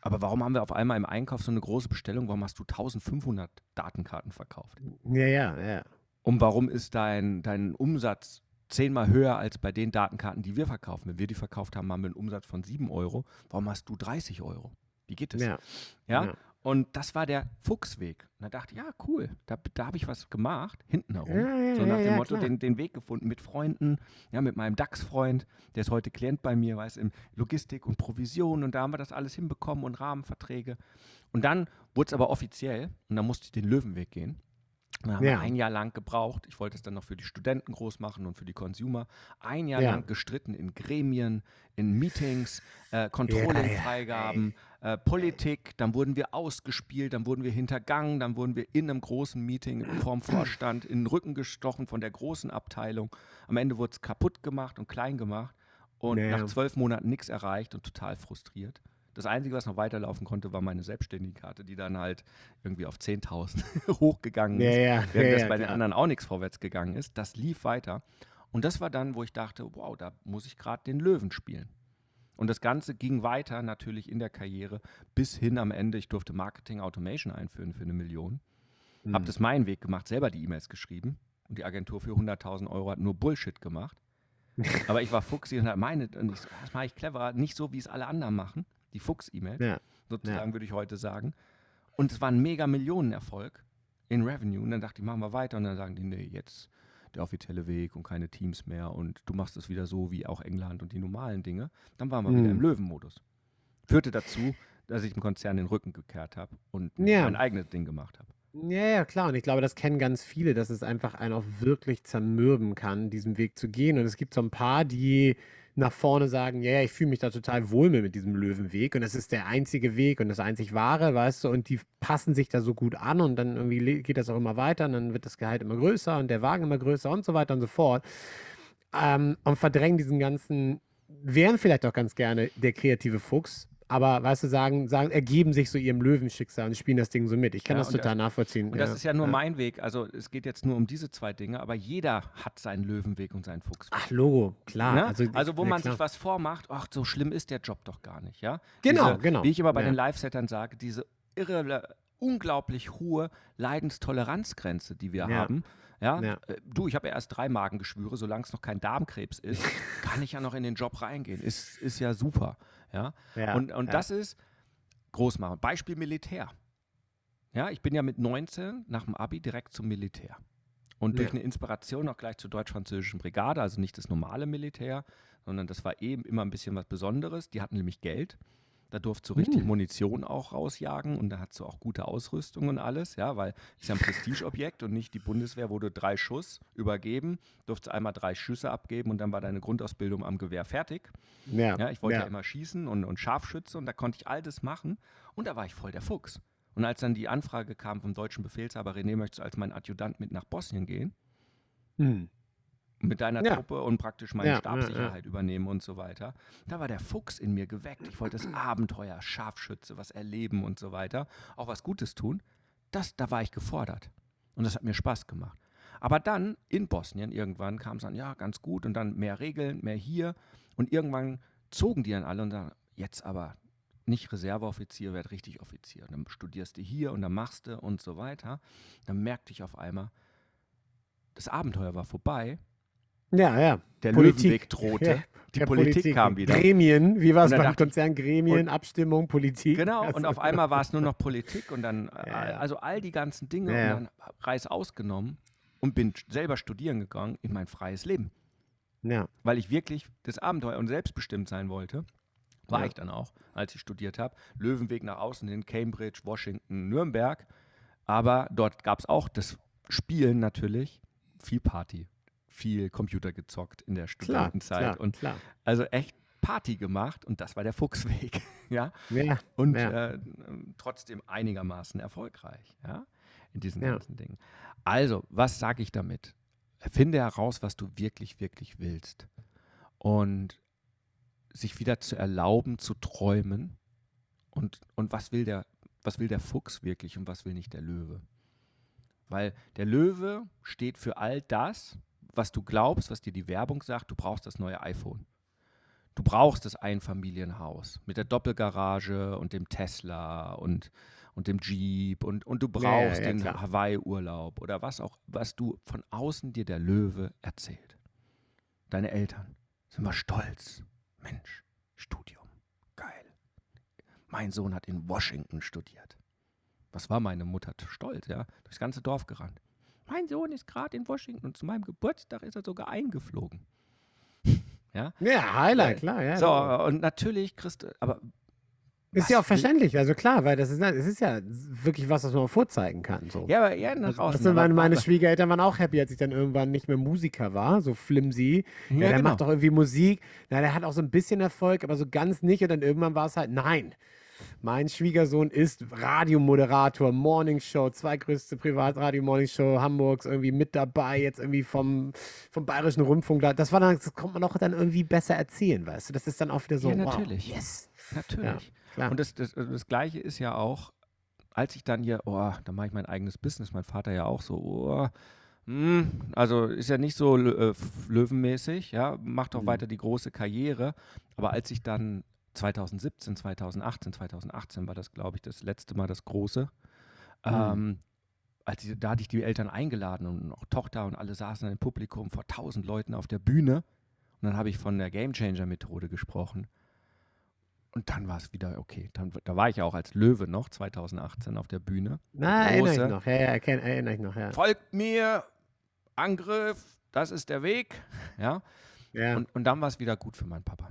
Speaker 1: Aber warum haben wir auf einmal im Einkauf so eine große Bestellung? Warum hast du 1500 Datenkarten verkauft?
Speaker 2: Ja, ja, ja.
Speaker 1: Und warum ist dein, dein Umsatz zehnmal höher als bei den Datenkarten, die wir verkaufen? Wenn wir die verkauft haben, haben wir einen Umsatz von 7 Euro. Warum hast du 30 Euro? Wie geht das?
Speaker 2: Ja.
Speaker 1: Ja?
Speaker 2: Ja.
Speaker 1: Und das war der Fuchsweg. Und da dachte ich, ja, cool, da, da habe ich was gemacht, hinten herum.
Speaker 2: Ja, ja,
Speaker 1: so nach dem
Speaker 2: ja,
Speaker 1: Motto, den, den Weg gefunden mit Freunden, ja, mit meinem DAX-Freund, der ist heute Klient bei mir, weiß, im Logistik und Provision und da haben wir das alles hinbekommen und Rahmenverträge. Und dann wurde es aber offiziell und dann musste ich den Löwenweg gehen. Und dann haben
Speaker 2: Ja.
Speaker 1: wir ein Jahr lang gebraucht. Ich wollte es dann noch für die Studenten groß machen und für die Consumer. Ein Jahr
Speaker 2: Ja.
Speaker 1: lang gestritten in Gremien, in Meetings, äh,
Speaker 2: ja,
Speaker 1: Controlling-Freigaben, äh, Politik. Dann wurden wir ausgespielt, dann wurden wir hintergangen, dann wurden wir in einem großen Meeting vorm Vorstand in den Rücken gestochen von der großen Abteilung. Am Ende wurde es kaputt gemacht und klein gemacht und
Speaker 2: Ja.
Speaker 1: nach zwölf Monaten nichts erreicht und total frustriert. Das Einzige, was noch weiterlaufen konnte, war meine Selbstständigkarte, die dann halt irgendwie auf 10.000 hochgegangen
Speaker 2: Ja,
Speaker 1: ist.
Speaker 2: ja,
Speaker 1: Während
Speaker 2: ja,
Speaker 1: das
Speaker 2: ja,
Speaker 1: bei den anderen auch nichts vorwärts gegangen ist. Das lief weiter. Und das war dann, wo ich dachte, wow, da muss ich gerade den Löwen spielen. Und das Ganze ging weiter natürlich in der Karriere bis hin am Ende. Ich durfte Marketing Automation einführen für eine Million.
Speaker 2: Hm.
Speaker 1: Habe das meinen Weg gemacht, selber die E-Mails geschrieben. Und die Agentur für 100.000 Euro hat nur Bullshit gemacht. Aber ich war Fuchsi und meine, und ich so, das mache ich cleverer, nicht so, wie es alle anderen machen. Die Fuchs-E-Mails
Speaker 2: Ja.
Speaker 1: sozusagen, würde ich heute sagen. Und es war ein mega Millionenerfolg in Revenue. Und dann dachte ich, machen wir weiter. Und dann sagen die, nee, jetzt der offizielle Weg und keine Teams mehr. Und du machst es wieder so wie auch England und die normalen Dinge. Dann waren wir wieder
Speaker 2: Mhm.
Speaker 1: im Löwenmodus. Führte dazu, dass ich dem Konzern den Rücken gekehrt habe und
Speaker 2: Ja.
Speaker 1: mein eigenes Ding gemacht habe.
Speaker 2: Ja, ja, klar. Und ich glaube, das kennen ganz viele, dass es einfach einen auch wirklich zermürben kann, diesen Weg zu gehen. Und es gibt so ein paar, die nach vorne sagen, ja, ja, ich fühle mich da total wohl mit, diesem Löwenweg und das ist der einzige Weg und das einzig wahre, weißt du, und die passen sich da so gut an und dann irgendwie geht das auch immer weiter und dann wird das Gehalt immer größer und der Wagen immer größer und so weiter und so fort. Ähm, und verdrängen diesen ganzen, wären vielleicht auch ganz gerne der kreative Fuchs, aber weißt du, sagen, sagen, ergeben sich so ihrem Löwenschicksal und spielen das Ding so mit. Ich kann
Speaker 1: Ja,
Speaker 2: das total nachvollziehen.
Speaker 1: Und das ist ja nur mein Weg. Also es geht jetzt nur um diese zwei Dinge, aber jeder hat seinen Löwenweg und seinen Fuchsweg.
Speaker 2: Ach, Logo, klar.
Speaker 1: Ne?
Speaker 2: Also,
Speaker 1: Also, wo
Speaker 2: ja,
Speaker 1: man
Speaker 2: klar.
Speaker 1: sich was vormacht, ach, so schlimm ist der Job doch gar nicht, ja?
Speaker 2: Genau,
Speaker 1: diese,
Speaker 2: genau.
Speaker 1: Wie ich immer bei
Speaker 2: Ja.
Speaker 1: den Live-Settern sage, diese irre, unglaublich hohe Leidenstoleranzgrenze, die wir
Speaker 2: Ja.
Speaker 1: haben. Ja,
Speaker 2: Ja.
Speaker 1: Äh, du, ich habe ja erst drei Magengeschwüre, solange es noch kein Darmkrebs ist, kann ich ja noch in den Job reingehen. Ist, ist ja super. Ja?
Speaker 2: Ja,
Speaker 1: und und
Speaker 2: ja.
Speaker 1: das ist groß machen. Beispiel Militär. Ja, ich bin ja mit 19 nach dem Abi direkt zum Militär. Und durch
Speaker 2: Ja.
Speaker 1: eine Inspiration auch gleich zur deutsch-französischen Brigade, also nicht das normale Militär, sondern das war eben immer ein bisschen was Besonderes. Die hatten nämlich Geld. Da durfte so richtig
Speaker 2: Hm.
Speaker 1: Munition auch rausjagen und da hat so auch gute Ausrüstung und alles, ja, weil ist ja ein Prestigeobjekt und nicht die Bundeswehr wurde drei Schuss übergeben, durfte einmal drei Schüsse abgeben und dann war deine Grundausbildung am Gewehr fertig.
Speaker 2: Ja,
Speaker 1: Ja, ich wollte ja,
Speaker 2: ja.
Speaker 1: immer schießen und, und Scharfschütze und da konnte ich all das machen und da war ich voll der Fuchs. Und als dann die Anfrage kam vom deutschen Befehlshaber, René, möchtest du als mein Adjutant mit nach Bosnien gehen?
Speaker 2: Hm.
Speaker 1: Mit deiner
Speaker 2: Ja.
Speaker 1: Truppe und praktisch meine
Speaker 2: Ja, ja,
Speaker 1: Stabssicherheit übernehmen und so weiter. Da war der Fuchs in mir geweckt. Ich wollte das Abenteuer, Scharfschütze, was erleben und so weiter, auch was Gutes tun. Das, da war ich gefordert. Und das hat mir Spaß gemacht. Aber dann in Bosnien irgendwann kam es dann, ja, ganz gut und dann mehr Regeln, mehr hier. Und irgendwann zogen die dann alle und sagen, jetzt aber nicht Reserveoffizier, werd richtig Offizier. Und dann studierst du hier und dann machst du und so weiter. Dann merkte ich auf einmal, das Abenteuer war vorbei,
Speaker 2: Ja, ja.
Speaker 1: der
Speaker 2: Politik.
Speaker 1: Löwenweg drohte,
Speaker 2: Ja,
Speaker 1: die
Speaker 2: der
Speaker 1: Politik, kam wieder.
Speaker 2: Gremien, wie war es
Speaker 1: Und
Speaker 2: beim Konzern? Gremien, Abstimmung, Politik.
Speaker 1: Genau, und
Speaker 2: Also-
Speaker 1: auf einmal war es nur noch Politik und dann, äh,
Speaker 2: Ja, ja.
Speaker 1: also all die ganzen Dinge
Speaker 2: ja.
Speaker 1: und dann Reis ausgenommen und bin selber studieren gegangen in mein freies Leben.
Speaker 2: Ja,
Speaker 1: weil ich wirklich das Abenteuer und selbstbestimmt sein wollte. War
Speaker 2: Ja.
Speaker 1: ich dann auch, als ich studiert habe. Löwenweg nach außen hin, Cambridge, Washington, Nürnberg. Aber dort gab es auch das Spielen natürlich, viel Party, viel Computer gezockt in der
Speaker 2: klar,
Speaker 1: Studentenzeit.
Speaker 2: klar,
Speaker 1: Und
Speaker 2: klar.
Speaker 1: also echt Party gemacht und das war der Fuchsweg. ja.
Speaker 2: Ja,
Speaker 1: Und
Speaker 2: Ja.
Speaker 1: äh, trotzdem einigermaßen erfolgreich, ja, in diesen
Speaker 2: Ja.
Speaker 1: ganzen Dingen. Also, was sage ich damit? Finde heraus, was du wirklich, wirklich willst. Und sich wieder zu erlauben, zu träumen. Und, und was, will der, was will der Fuchs wirklich und was will nicht der Löwe? Weil der Löwe steht für all das, was du glaubst, was dir die Werbung sagt, du brauchst das neue iPhone. Du brauchst das Einfamilienhaus mit der Doppelgarage und dem Tesla und, und dem Jeep und, und du
Speaker 2: Ja, ja,
Speaker 1: brauchst
Speaker 2: ja,
Speaker 1: den. Hawaii-Urlaub oder was auch, was du von außen dir der Löwe erzählt. Deine Eltern sind mal stolz. Mensch, Studium, geil. Mein Sohn hat in Washington studiert. Was war meine Mutter stolz, ja? Durchs ganze Dorf gerannt. Mein Sohn ist gerade in Washington und zu meinem Geburtstag ist er sogar eingeflogen. ja?
Speaker 2: ja Highlight, klar. Ja,
Speaker 1: So, und natürlich kriegst du, aber
Speaker 2: Ist ja auch verständlich, also klar, weil das ist, es ist ja wirklich was, was man vorzeigen kann. So.
Speaker 1: ja, aber ja, nach
Speaker 2: Also,
Speaker 1: außen.
Speaker 2: du, meine, meine Schwiegereltern waren auch happy, als ich dann irgendwann nicht mehr Musiker war, so flimsy. Ja,
Speaker 1: Ja,
Speaker 2: der
Speaker 1: genau.
Speaker 2: macht doch irgendwie Musik. Na, der hat auch so ein bisschen Erfolg, aber so ganz nicht. Und dann irgendwann war es halt, nein. Mein Schwiegersohn ist Radiomoderator, Morningshow, zweitgrößte Privatradio-Morningshow Hamburgs, irgendwie mit dabei, jetzt irgendwie vom, vom Bayerischen Rundfunk. da- Das war dann, das kommt man auch dann irgendwie besser erzählen, weißt du? Das ist dann auch wieder so,
Speaker 1: Ja,
Speaker 2: wow,
Speaker 1: natürlich.
Speaker 2: yes.
Speaker 1: Natürlich.
Speaker 2: Klar.
Speaker 1: Und das, das, das Gleiche ist ja auch, als ich dann hier, oh, da mache ich mein eigenes Business, mein Vater ja auch so, oh, hm, also ist ja nicht so äh, löwenmäßig, ja, macht auch
Speaker 2: Mhm.
Speaker 1: weiter die große Karriere. Aber als ich dann 2017, 2018, 2018 war das, glaube ich, das letzte Mal das große, ähm, als ich, da hatte ich die Eltern eingeladen und auch Tochter und alle saßen im Publikum vor tausend Leuten auf der Bühne. Und dann habe ich von der Game Changer Methode gesprochen. Und dann war es wieder okay. Dann, da war ich ja auch als Löwe noch 2018 auf der Bühne.
Speaker 2: Na, erinnere ich noch. Ja, ja, erinnere ich noch, ja.
Speaker 1: Folgt mir, Angriff, das ist der Weg. Ja.
Speaker 2: ja.
Speaker 1: Und, und dann war es wieder gut für meinen Papa.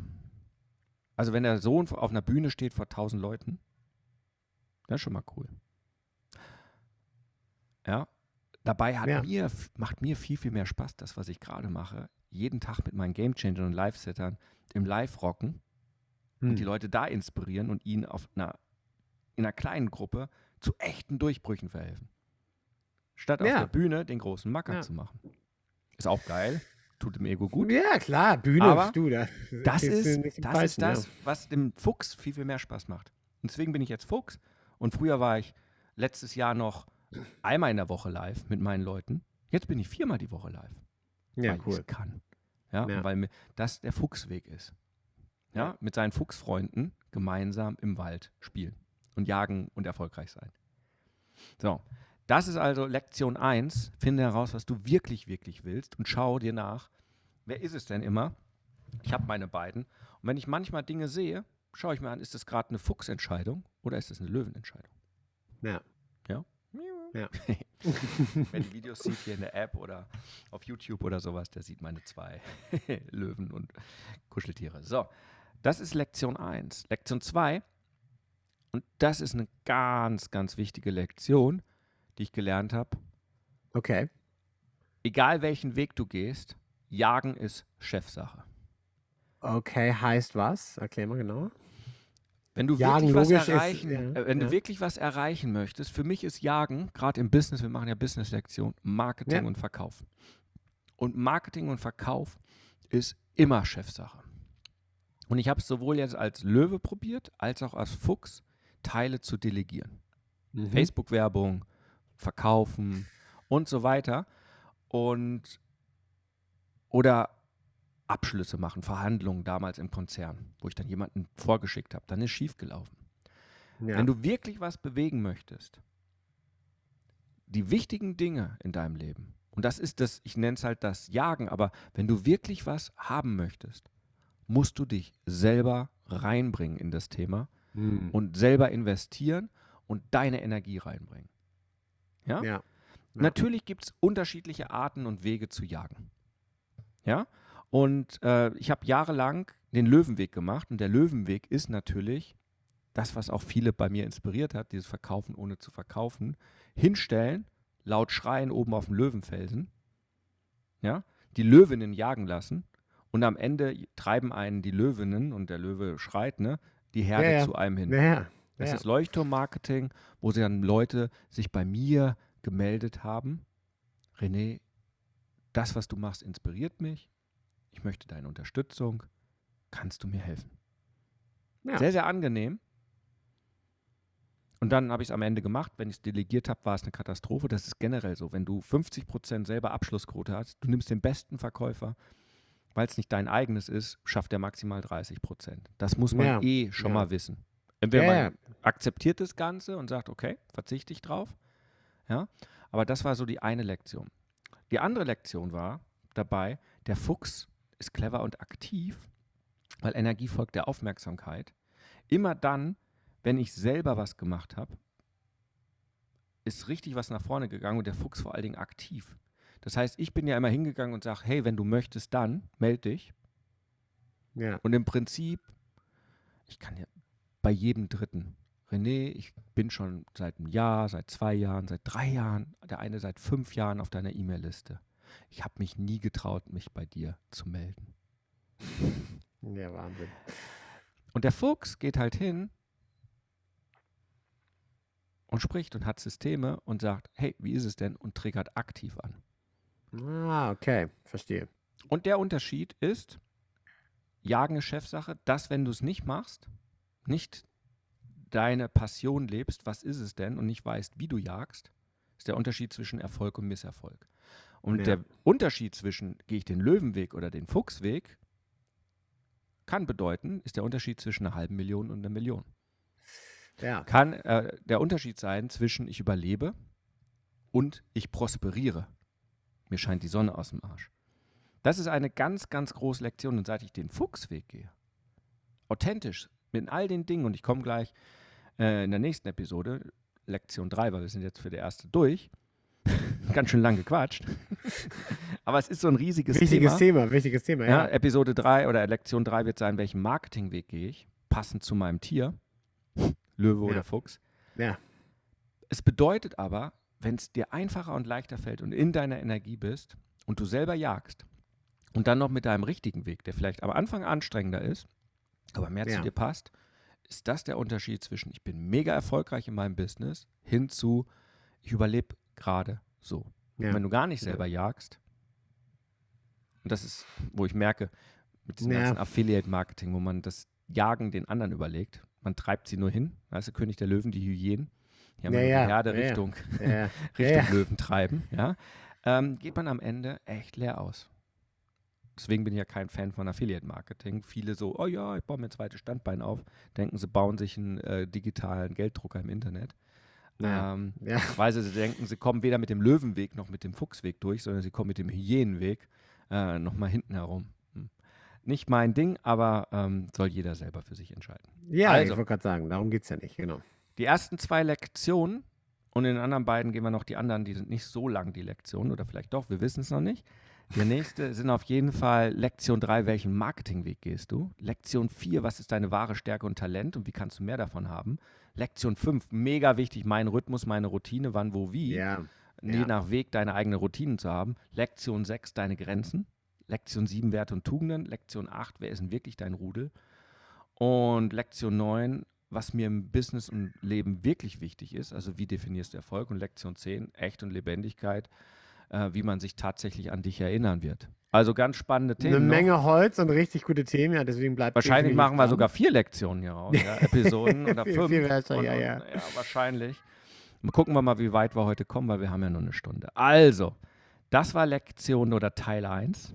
Speaker 1: Also wenn der Sohn auf einer Bühne steht vor tausend Leuten, das ist schon mal cool. Ja. Dabei hat
Speaker 2: Ja.
Speaker 1: mir, macht mir viel, viel mehr Spaß, das, was ich gerade mache. Jeden Tag mit meinen Gamechangern und Live-Settern im Live-Rocken und
Speaker 2: Hm.
Speaker 1: die Leute da inspirieren und ihnen auf einer, in einer kleinen Gruppe zu echten Durchbrüchen verhelfen. Statt auf
Speaker 2: Ja.
Speaker 1: der Bühne den großen Macker
Speaker 2: Ja.
Speaker 1: zu machen. Ist auch geil, tut dem Ego gut.
Speaker 2: Ja, klar, Bühne,
Speaker 1: Aber
Speaker 2: du, da
Speaker 1: Das ist, das,
Speaker 2: Falschen,
Speaker 1: ist das, was dem Fuchs viel, viel mehr Spaß macht. Und deswegen bin ich jetzt Fuchs. Und früher war ich letztes Jahr noch einmal in der Woche live mit meinen Leuten. Jetzt bin ich viermal die Woche live.
Speaker 2: Ja, ja
Speaker 1: weil ich
Speaker 2: cool.
Speaker 1: es kann. Ja,
Speaker 2: Ja.
Speaker 1: Weil mir das der Fuchsweg ist. Ja, mit seinen Fuchsfreunden gemeinsam im Wald spielen und jagen und erfolgreich sein. So, das ist also Lektion 1. Finde heraus, was du wirklich, wirklich willst und schau dir nach, wer ist es denn immer? Ich habe meine beiden. Und wenn ich manchmal Dinge sehe, schaue ich mir an, ist das gerade eine Fuchsentscheidung oder ist das eine Löwenentscheidung?
Speaker 2: Ja.
Speaker 1: Ja?
Speaker 2: Ja.
Speaker 1: Wer die Videos sieht hier in der App oder auf YouTube oder sowas, der sieht meine zwei Löwen und Kuscheltiere. So, das ist Lektion 1. Lektion 2, und das ist eine ganz, ganz wichtige Lektion, die ich gelernt habe.
Speaker 2: Okay.
Speaker 1: Egal welchen Weg du gehst, Jagen ist Chefsache.
Speaker 2: Okay, heißt was? Erklär mal genau.
Speaker 1: Wenn du
Speaker 2: Jagen
Speaker 1: wirklich was
Speaker 2: logisch ist,
Speaker 1: erreichen,
Speaker 2: ja,
Speaker 1: äh, wenn
Speaker 2: ja.
Speaker 1: du wirklich was erreichen möchtest, für mich ist Jagen, gerade im Business, wir machen ja Business-Lektion, Marketing
Speaker 2: Ja.
Speaker 1: und Verkauf. Und Marketing und Verkauf ist immer Chefsache. Und ich habe es sowohl jetzt als Löwe probiert, als auch als Fuchs, Teile zu delegieren. Mhm. Facebook-Werbung, verkaufen und so weiter. Und oder Abschlüsse machen, Verhandlungen damals im Konzern, wo ich dann jemanden vorgeschickt habe, dann ist schiefgelaufen. Ja. Wenn du wirklich was bewegen möchtest, die wichtigen Dinge in deinem Leben, und das ist das, ich nenne es halt das Jagen, aber wenn du wirklich was haben möchtest, musst du dich selber reinbringen in das Thema mhm. und selber investieren und deine Energie reinbringen. Ja? ja. Natürlich gibt es unterschiedliche Arten und Wege zu jagen. Ja. Und äh, ich habe jahrelang den Löwenweg gemacht und der Löwenweg ist natürlich das, was auch viele bei mir inspiriert hat, dieses Verkaufen ohne zu verkaufen. Hinstellen, laut schreien oben auf dem Löwenfelsen, ja, die Löwinnen jagen lassen und am Ende treiben einen die Löwinnen und der Löwe schreit, ne, die Herde ja, ja. zu einem hin. Ja, das ist Leuchtturmmarketing, wo sie dann Leute sich bei mir gemeldet haben. René, das, was du machst, inspiriert mich. Ich möchte deine Unterstützung. Kannst du mir helfen? Ja. Sehr, sehr angenehm. Und dann habe ich es am Ende gemacht. Wenn ich es delegiert habe, war es eine Katastrophe. Das ist generell so. Wenn du 50% selber Abschlussquote hast, du nimmst den besten Verkäufer, weil es nicht dein eigenes ist, schafft er maximal 30%. Das muss man ja. eh schon ja. mal wissen. Entweder man akzeptiert das Ganze und sagt, okay, verzichte ich drauf. Ja, aber das war so die eine Lektion. Die andere Lektion war dabei, der Fuchs ist clever und aktiv, weil Energie folgt der Aufmerksamkeit. Immer dann, wenn ich selber was gemacht habe, ist richtig was nach vorne gegangen und der Fuchs vor allen Dingen aktiv. Das heißt, ich bin ja immer hingegangen und sage, hey, wenn du möchtest, dann melde dich. Ja. Und im Prinzip, ich kann ja bei jedem Dritten, René, ich bin schon seit einem Jahr, seit zwei Jahren, seit drei Jahren, der eine seit fünf Jahren auf deiner E-Mail-Liste. Ich habe mich nie getraut, mich bei dir zu melden.
Speaker 2: Ja, Wahnsinn.
Speaker 1: Und der Fuchs geht halt hin und spricht und hat Systeme und sagt, hey, wie ist es denn? Und triggert aktiv an.
Speaker 2: Ah, okay, verstehe.
Speaker 1: Und der Unterschied ist, Jagen ist Chefsache, dass wenn du es nicht machst, nicht deine Passion lebst, was ist es denn, und nicht weißt, wie du jagst, ist der Unterschied zwischen Erfolg und Misserfolg. Und ja. der Unterschied zwischen, gehe ich den Löwenweg oder den Fuchsweg, kann bedeuten, ist der Unterschied zwischen einer halben Million und einer Million. Ja. Kann äh, der Unterschied sein zwischen ich überlebe und ich prosperiere. Mir scheint die Sonne aus dem Arsch. Das ist eine ganz, ganz große Lektion. Und seit ich den Fuchsweg gehe, authentisch, mit all den Dingen, und ich komme gleich äh, in der nächsten Episode, Lektion 3, weil wir sind jetzt für die erste durch, ganz schön lang gequatscht. Aber es ist so ein riesiges
Speaker 2: wichtiges Thema. Thema. Wichtiges Thema, ja.
Speaker 1: ja. Episode 3 oder Lektion 3 wird sein, welchen Marketingweg gehe ich, passend zu meinem Tier, Löwe ja. oder Fuchs.
Speaker 2: Ja.
Speaker 1: Es bedeutet aber, wenn es dir einfacher und leichter fällt und in deiner Energie bist und du selber jagst und dann noch mit deinem richtigen Weg, der vielleicht am Anfang anstrengender ist, aber mehr ja. zu dir passt, ist das der Unterschied zwischen ich bin mega erfolgreich in meinem Business hin zu ich überlebe gerade so. Ja. wenn du gar nicht selber ja. jagst, und das ist, wo ich merke, mit diesem ganzen Affiliate-Marketing, wo man das Jagen den anderen überlegt, man treibt sie nur hin, weißt du, König der Löwen, die Hyänen, die haben ja, ja. die Herde Richtung, Richtung Löwen treiben, ja, ähm, geht man am Ende echt leer aus. Deswegen bin ich ja kein Fan von Affiliate-Marketing. Viele so, oh ja, ich baue mir ein zweites Standbein auf, denken, sie bauen sich einen äh, digitalen Gelddrucker im Internet. Ja. Ähm, ja. Weil sie denken, sie kommen weder mit dem Löwenweg noch mit dem Fuchsweg durch, sondern sie kommen mit dem Hyänenweg äh, nochmal hinten herum. Hm. Nicht mein Ding, aber ähm, soll jeder selber für sich entscheiden.
Speaker 2: Ja, also, ich wollte gerade sagen, darum geht es ja nicht, genau.
Speaker 1: Die ersten zwei Lektionen und in den anderen beiden gehen wir noch die anderen, die sind nicht so lang, die Lektionen, oder vielleicht doch, wir wissen es noch nicht. Der nächste sind auf jeden Fall Lektion 3, welchen Marketingweg gehst du? Lektion 4, was ist deine wahre Stärke und Talent und wie kannst du mehr davon haben? Lektion 5, mega wichtig, mein Rhythmus, meine Routine, wann, wo, wie. Ja. Je ja. nach Weg deine eigene Routinen zu haben. Lektion 6, deine Grenzen. Lektion 7, Werte und Tugenden. Lektion 8, wer ist denn wirklich dein Rudel? Und Lektion 9, was mir im Business und Leben wirklich wichtig ist, also wie definierst du Erfolg? Und Lektion 10, Echt und Lebendigkeit äh, wie man sich tatsächlich an dich erinnern wird. Also ganz spannende Themen.
Speaker 2: Eine
Speaker 1: noch.
Speaker 2: Menge Holz und richtig gute Themen, ja, deswegen bleibt
Speaker 1: Wahrscheinlich machen wir sogar vier Lektionen hier raus, ja, Episoden oder fünf.
Speaker 2: viel besser,
Speaker 1: und,
Speaker 2: ja,
Speaker 1: und,
Speaker 2: ja.
Speaker 1: ja, wahrscheinlich. Mal gucken wir mal, wie weit wir heute kommen, weil wir haben ja nur eine Stunde. Also, das war Lektion oder Teil 1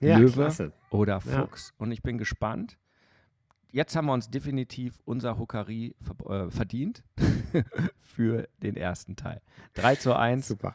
Speaker 2: Ja,
Speaker 1: Löwe.
Speaker 2: klasse.
Speaker 1: oder
Speaker 2: Ja.
Speaker 1: Fuchs. Und ich bin gespannt. Jetzt haben wir uns definitiv unser Huckari äh, verdient für den ersten Teil. 3 zu 1.
Speaker 2: Super.